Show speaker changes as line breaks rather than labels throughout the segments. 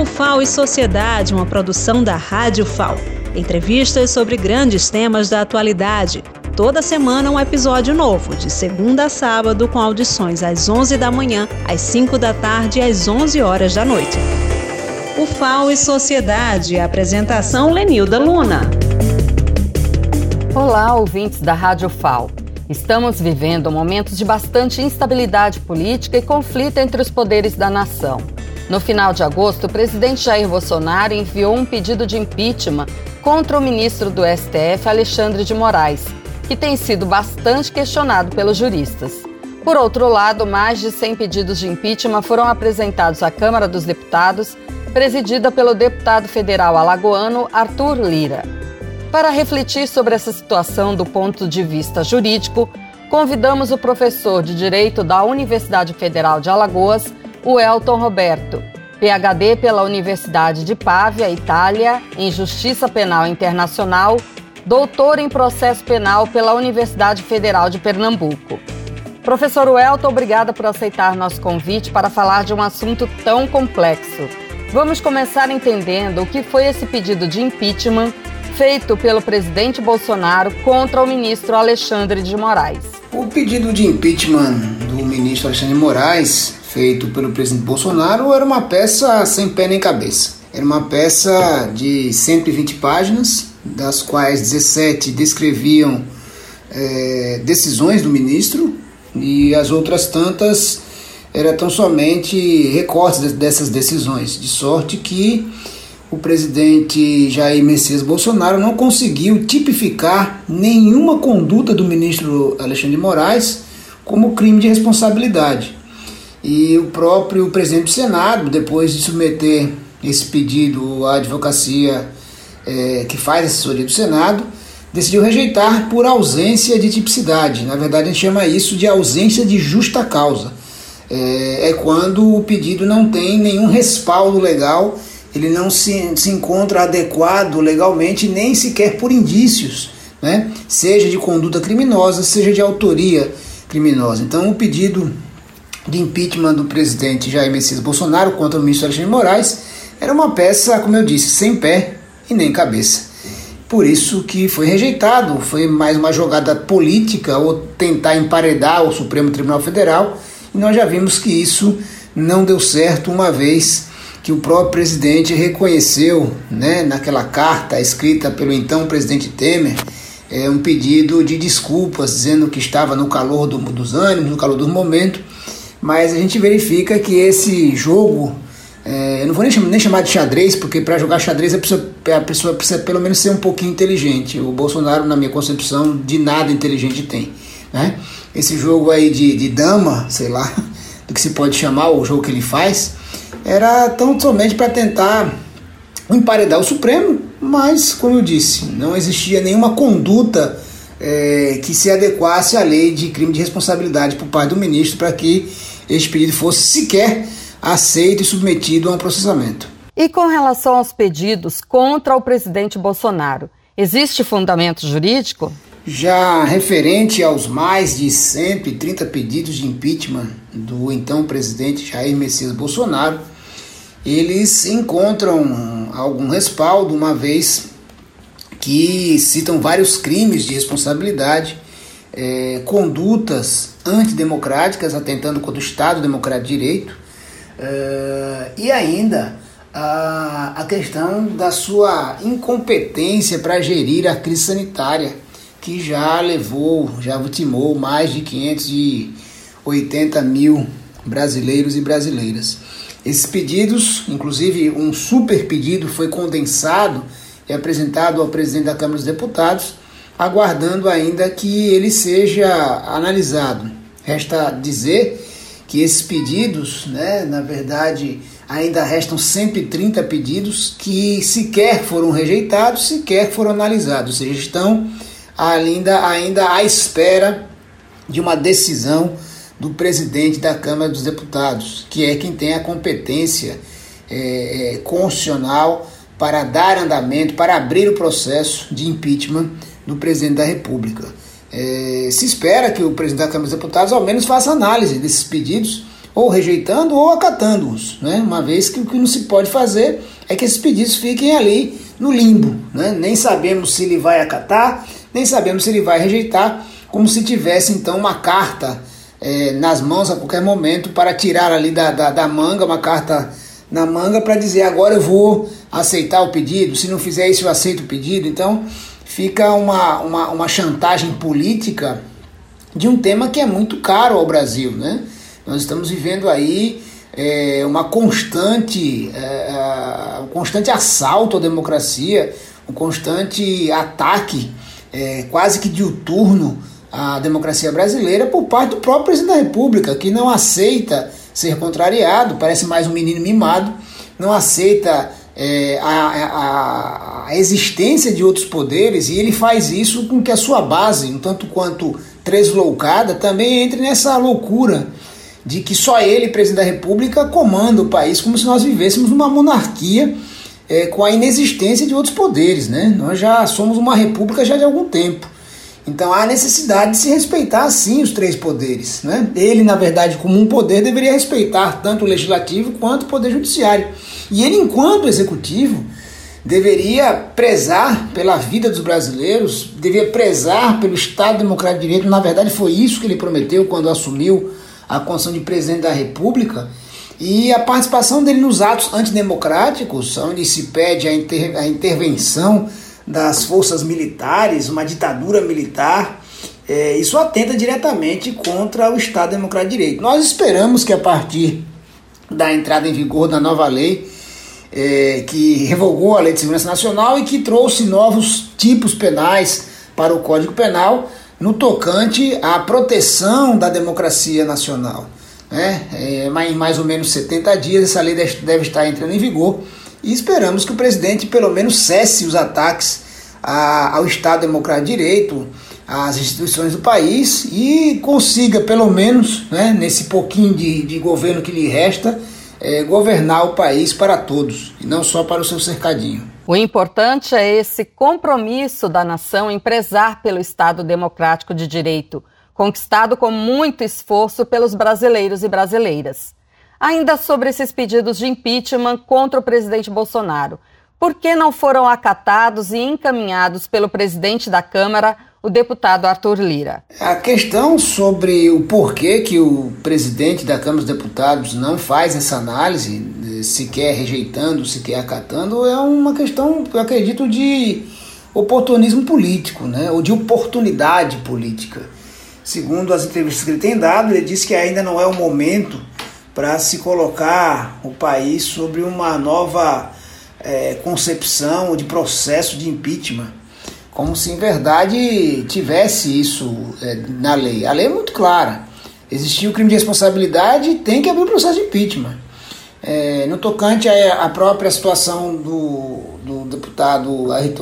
O FAO e Sociedade, uma produção da Rádio FAO. Entrevistas sobre grandes temas da atualidade. Toda semana um episódio novo, de segunda a sábado, com audições às 11 da manhã, às 5 da tarde e às 11 horas da noite. O FAO e Sociedade. Apresentação Lenilda Luna.
Olá, ouvintes da Rádio FAO. Estamos vivendo momentos de bastante instabilidade política e conflito entre os poderes da nação. No final de agosto, o presidente Jair Bolsonaro enviou um pedido de impeachment contra o ministro do STF, Alexandre de Moraes, que tem sido bastante questionado pelos juristas. Por outro lado, mais de 100 pedidos de impeachment foram apresentados à Câmara dos Deputados, presidida pelo deputado federal alagoano Arthur Lira. Para refletir sobre essa situação do ponto de vista jurídico, convidamos o professor de Direito da Universidade Federal de Alagoas, o Elton Roberto, PhD pela Universidade de Pávia, Itália, em Justiça Penal Internacional, doutor em Processo Penal pela Universidade Federal de Pernambuco. Professor Welton, obrigada por aceitar nosso convite para falar de um assunto tão complexo. Vamos começar entendendo o que foi esse pedido de impeachment feito pelo presidente Bolsonaro contra o ministro Alexandre de Moraes.
O pedido de impeachment do ministro Alexandre de Moraes, feito pelo presidente Bolsonaro, era uma peça sem pé nem cabeça. Era uma peça de 120 páginas, das quais 17 descreviam é, decisões do ministro e as outras tantas eram tão somente recortes dessas decisões, de sorte que o presidente Jair Messias Bolsonaro não conseguiu tipificar nenhuma conduta do ministro Alexandre de Moraes como crime de responsabilidade. E o próprio presidente do Senado, depois de submeter esse pedido à advocacia é, que faz assessoria do Senado, decidiu rejeitar por ausência de tipicidade. Na verdade, a gente chama isso de ausência de justa causa. É, é quando o pedido não tem nenhum respaldo legal ele não se, se encontra adequado legalmente, nem sequer por indícios, né? seja de conduta criminosa, seja de autoria criminosa. Então, o pedido de impeachment do presidente Jair Messias Bolsonaro contra o ministro Alexandre Moraes era uma peça, como eu disse, sem pé e nem cabeça. Por isso que foi rejeitado, foi mais uma jogada política ou tentar emparedar o Supremo Tribunal Federal, e nós já vimos que isso não deu certo uma vez que o próprio presidente reconheceu, né, naquela carta escrita pelo então presidente Temer, é, um pedido de desculpas, dizendo que estava no calor do, dos ânimos, no calor do momento, mas a gente verifica que esse jogo, é, eu não vou nem chamar, nem chamar de xadrez, porque para jogar xadrez a pessoa, a pessoa precisa pelo menos ser um pouquinho inteligente. O Bolsonaro, na minha concepção, de nada inteligente tem. Né? Esse jogo aí de, de dama, sei lá, do que se pode chamar, o jogo que ele faz, era tão somente para tentar emparedar o Supremo, mas, como eu disse, não existia nenhuma conduta é, que se adequasse à lei de crime de responsabilidade por parte do ministro para que este pedido fosse sequer aceito e submetido a um processamento.
E com relação aos pedidos contra o presidente Bolsonaro, existe fundamento jurídico?
Já referente aos mais de 130 pedidos de impeachment do então presidente Jair Messias Bolsonaro, eles encontram algum respaldo, uma vez que citam vários crimes de responsabilidade, é, condutas antidemocráticas, atentando contra o Estado Democrático de Direito, é, e ainda a, a questão da sua incompetência para gerir a crise sanitária que já levou, já vitimou mais de 580 mil brasileiros e brasileiras. Esses pedidos, inclusive um super pedido, foi condensado e apresentado ao presidente da Câmara dos Deputados, aguardando ainda que ele seja analisado. Resta dizer que esses pedidos, né, na verdade, ainda restam 130 pedidos que sequer foram rejeitados, sequer foram analisados, ou seja, estão ainda, ainda à espera de uma decisão do presidente da Câmara dos Deputados, que é quem tem a competência é, é, constitucional para dar andamento, para abrir o processo de impeachment do presidente da República. É, se espera que o presidente da Câmara dos Deputados ao menos faça análise desses pedidos ou rejeitando ou acatando-os, né? uma vez que o que não se pode fazer é que esses pedidos fiquem ali no limbo, né? nem sabemos se ele vai acatar, nem sabemos se ele vai rejeitar, como se tivesse então uma carta é, nas mãos a qualquer momento para tirar ali da, da, da manga, uma carta na manga para dizer agora eu vou aceitar o pedido, se não fizer isso eu aceito o pedido. Então fica uma, uma, uma chantagem política de um tema que é muito caro ao Brasil. Né? Nós estamos vivendo aí é, uma constante, é, um constante assalto à democracia, um constante ataque é, quase que diuturno à democracia brasileira por parte do próprio presidente da República, que não aceita ser contrariado, parece mais um menino mimado, não aceita é, a, a, a, existência de outros poderes e ele faz isso com que a sua base, um tanto quanto tresloucada, também entre nessa loucura de que só ele, presidente da República, comanda o país como se nós vivêssemos numa monarquia é, com a inexistência de outros poderes. Né? Nós já somos uma república já de algum tempo. Então há necessidade de se respeitar sim os três poderes. Né? Ele, na verdade, como um poder, deveria respeitar tanto o legislativo quanto o poder judiciário. E ele, enquanto executivo, deveria prezar pela vida dos brasileiros, deveria prezar pelo Estado Democrático de Direito. Na verdade, foi isso que ele prometeu quando assumiu a condição de presidente da República. E a participação dele nos atos antidemocráticos, onde se pede a, inter a intervenção das forças militares, uma ditadura militar, é, isso atenta diretamente contra o Estado Democrático de Direito. Nós esperamos que a partir da entrada em vigor da nova lei, é, que revogou a Lei de Segurança Nacional e que trouxe novos tipos penais para o Código Penal no tocante à proteção da democracia nacional. Né? É, em mais ou menos 70 dias essa lei deve estar entrando em vigor e esperamos que o presidente pelo menos cesse os ataques a, ao Estado Democrático de Direito, às instituições do país e consiga, pelo menos, né, nesse pouquinho de, de governo que lhe resta, é, governar o país para todos e não só para o seu cercadinho.
O importante é esse compromisso da nação em prezar pelo Estado Democrático de Direito, conquistado com muito esforço pelos brasileiros e brasileiras. Ainda sobre esses pedidos de impeachment contra o presidente Bolsonaro, por que não foram acatados e encaminhados pelo presidente da Câmara, o deputado Arthur Lira?
A questão sobre o porquê que o presidente da Câmara dos Deputados não faz essa análise, sequer rejeitando, sequer acatando, é uma questão, eu acredito, de oportunismo político, né? ou de oportunidade política. Segundo as entrevistas que ele tem dado, ele disse que ainda não é o momento para se colocar o país sobre uma nova é, concepção de processo de impeachment, como se em verdade tivesse isso é, na lei. A lei é muito clara. Existia o crime de responsabilidade, tem que abrir o processo de impeachment. É, no tocante à, própria situação do, do deputado é,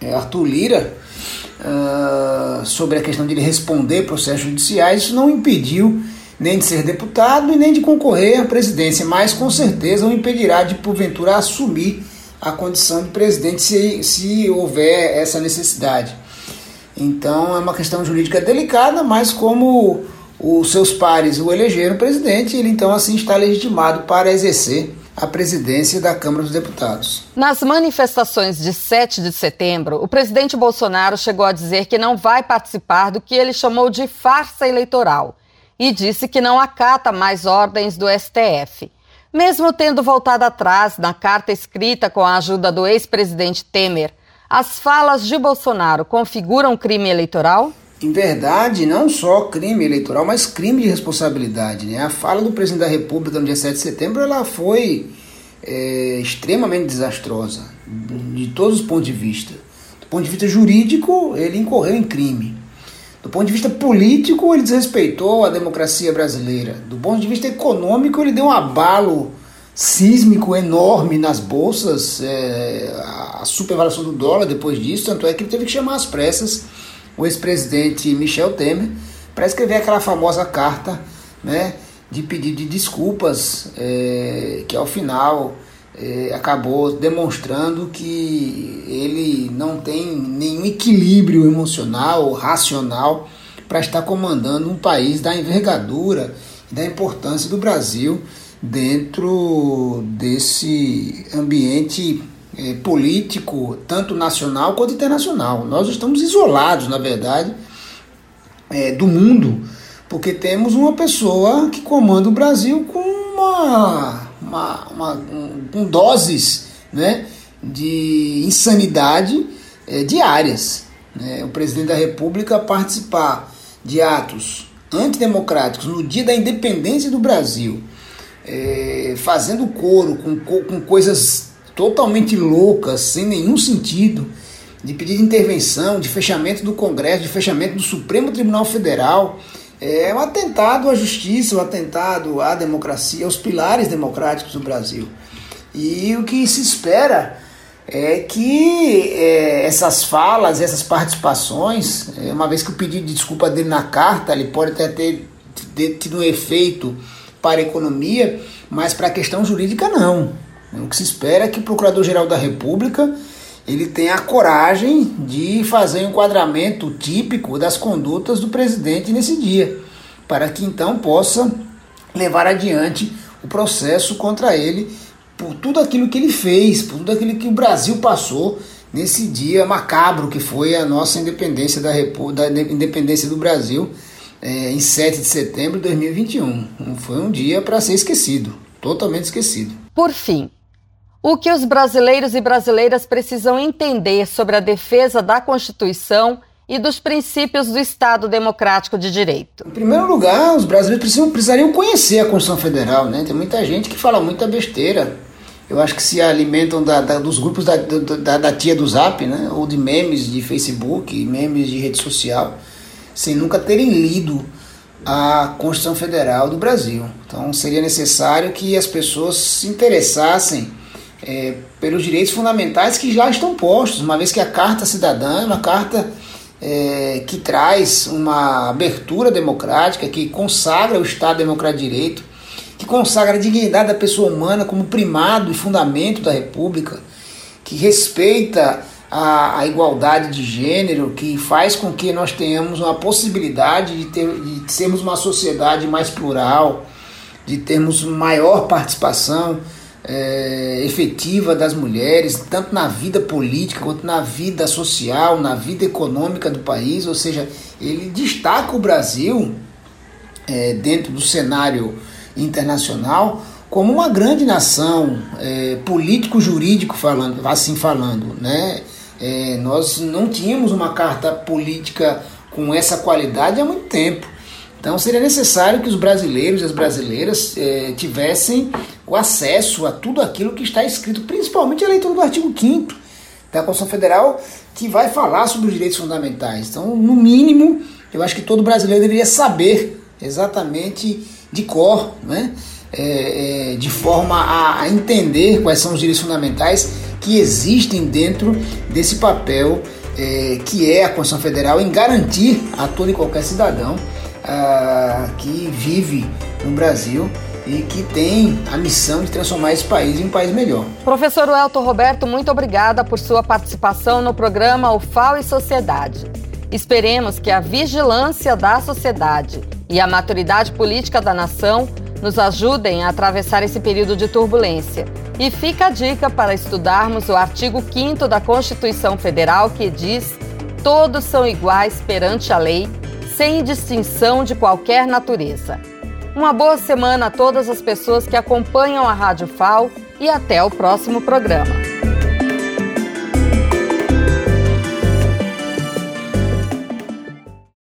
é, Arthur Lira, uh, sobre a questão de ele responder processos judiciais, isso não impediu nem de ser deputado e nem de concorrer à presidência, mas com certeza o impedirá de, porventura, assumir a condição de presidente se, se houver essa necessidade. Então é uma questão jurídica delicada, mas como os seus pares o elegeram presidente, ele então assim está legitimado para exercer a presidência da Câmara dos Deputados.
Nas manifestações de 7 de setembro, o presidente Bolsonaro chegou a dizer que não vai participar do que ele chamou de farsa eleitoral e disse que não acata mais ordens do STF. Mesmo tendo voltado atrás na carta escrita com a ajuda do ex-presidente Temer, as falas de Bolsonaro configuram crime eleitoral?
Em verdade, não só crime eleitoral, mas crime de responsabilidade. Né? A fala do presidente da República no dia 7 de setembro ela foi é, extremamente desastrosa, de todos os pontos de vista. Do ponto de vista jurídico, ele incorreu em crime. Do ponto de vista político, ele desrespeitou a democracia brasileira. Do ponto de vista econômico, ele deu um abalo sísmico enorme nas bolsas, é, a supervalação do dólar depois disso, tanto é que ele teve que chamar às pressas o ex-presidente Michel Temer para escrever aquela famosa carta né, de pedido de desculpas, é, que ao final é, acabou demonstrando que ele não tem nenhum equilíbrio emocional, racional, para estar comandando um país da envergadura e da importância do Brasil dentro desse ambiente é, político, tanto nacional quanto internacional. Nós estamos isolados, na verdade, é, do mundo, porque temos uma pessoa que comanda o Brasil com uma, uma, uma um, com doses né, de insanidade é, diárias. Né? O presidente da República participar de atos antidemocráticos no dia da independência do Brasil, é, fazendo coro com, com coisas totalmente loucas, sem nenhum sentido, de pedir de intervenção, de fechamento do Congresso, de fechamento do Supremo Tribunal Federal, é um atentado à justiça, um atentado à democracia, aos pilares democráticos do Brasil. E o que se espera é que é, essas falas, essas participações, é, uma vez que o pedido de desculpa dele na carta, ele pode até ter, ter tido um efeito para a economia, mas para a questão jurídica não. O que se espera é que o Procurador-Geral da República ele tenha a coragem de fazer um enquadramento típico das condutas do presidente nesse dia, para que então possa levar adiante o processo contra ele por tudo aquilo que ele fez, por tudo aquilo que o Brasil passou nesse dia macabro que foi a nossa independência da, da independência do Brasil é, em 7 de setembro de 2021. Foi um dia para ser esquecido, totalmente esquecido.
Por fim, o que os brasileiros e brasileiras precisam entender sobre a defesa da Constituição e dos princípios do Estado Democrático de Direito?
Em primeiro lugar, os brasileiros precisam, precisariam conhecer a Constituição Federal. Né? Tem muita gente que fala muita besteira. Eu acho que se alimentam da, da, dos grupos da, da, tia do Zap, né? ou de memes de Facebook, memes de rede social, sem nunca terem lido a Constituição Federal do Brasil. Então seria necessário que as pessoas se interessassem é, pelos direitos fundamentais que já estão postos, uma vez que a Carta Cidadã é uma carta é, que traz uma abertura democrática, que consagra o Estado Democrático de Direito, que consagra a dignidade da pessoa humana como primado e fundamento da República, que respeita a, a, igualdade de gênero, que faz com que nós tenhamos uma possibilidade de, ter, de sermos uma sociedade mais plural, de termos maior participação é, efetiva das mulheres, tanto na vida política quanto na vida social, na vida econômica do país, ou seja, ele destaca o Brasil é, dentro do cenário internacional como uma grande nação é, político-jurídico falando, assim falando, né? É, nós não tínhamos uma carta política com essa qualidade há muito tempo. Então seria necessário que os brasileiros e as brasileiras eh, tivessem o acesso a tudo aquilo que está escrito, principalmente a leitura do artigo 5 da Constituição Federal, que vai falar sobre os direitos fundamentais. Então, no mínimo, eu acho que todo brasileiro deveria saber exatamente de cor, né? É, é, de forma a, a entender quais são os direitos fundamentais que existem dentro desse papel é, que é a Constituição Federal em garantir a todo e qualquer cidadão uh, que vive no Brasil e que tem a missão de transformar esse país em um país melhor.
Professor Elton Roberto, muito obrigada por sua participação no programa UFAO e Sociedade. Esperemos que a vigilância da sociedade e a maturidade política da nação nos ajudem a atravessar esse período de turbulência. E fica a dica para estudarmos o artigo 5 da Constituição Federal que diz: todos são iguais perante a lei sem distinção de qualquer natureza. Uma boa semana a todas as pessoas que acompanham a Rádio FAO e até o próximo programa.